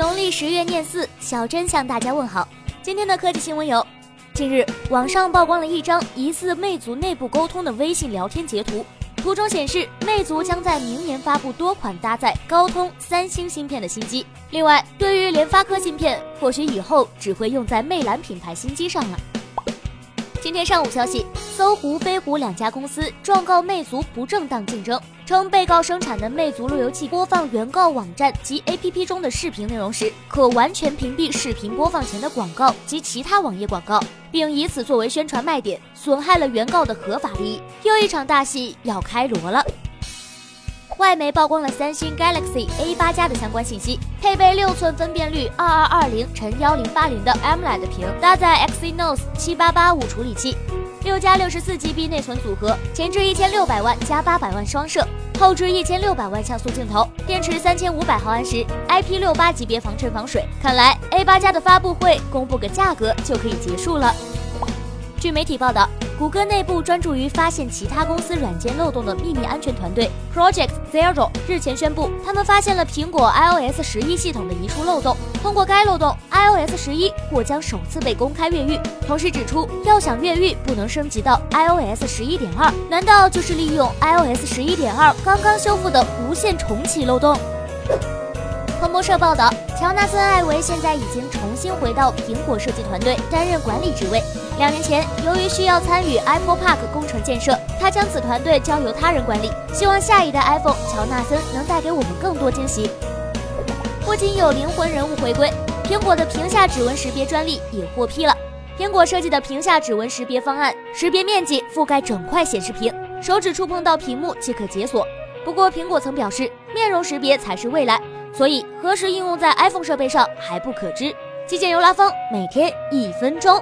农历十月念四，小珍向大家问好。今天的科技新闻有：近日，网上曝光了一张疑似魅族内部沟通的微信聊天截图，图中显示魅族将在明年发布多款搭载高通、三星芯片的新机。另外，对于联发科芯片，或许以后只会用在魅蓝品牌新机上了。今天上午消息，搜狐、飞狐两家公司状告魅族不正当竞争，称被告生产的魅族路由器播放原告网站及 APP 中的视频内容时，可完全屏蔽视频播放前的广告及其他网页广告，并以此作为宣传卖点，损害了原告的合法利益。又一场大戏要开锣了。外媒曝光了三星 Galaxy A 八加的相关信息，配备六寸分辨率二二二零乘幺零八零的 AMOLED 屏，搭载 Exynos 七八八五处理器，六加六十四 GB 内存组合，前置一千六百万加八百万双摄，后置一千六百万像素镜头，电池三千五百毫安时，IP 六八级别防尘防水。看来 A 八加的发布会公布个价格就可以结束了。据媒体报道。谷歌内部专注于发现其他公司软件漏洞的秘密安全团队 Project Zero 日前宣布，他们发现了苹果 iOS 十一系统的移除漏洞。通过该漏洞，iOS 十一或将首次被公开越狱。同时指出，要想越狱，不能升级到 iOS 十一点二。难道就是利用 iOS 十一点二刚刚修复的无限重启漏洞？彭博社报道，乔纳森·艾维现在已经重新回到苹果设计团队担任管理职位。两年前，由于需要参与 Apple Park 工程建设，他将此团队交由他人管理。希望下一代 iPhone，乔纳森能带给我们更多惊喜。不仅有灵魂人物回归，苹果的屏下指纹识别专利也获批了。苹果设计的屏下指纹识别方案，识别面积覆盖整块显示屏，手指触碰到屏幕即可解锁。不过，苹果曾表示，面容识别才是未来。所以何时应用在 iPhone 设备上还不可知。基建由拉风，每天一分钟。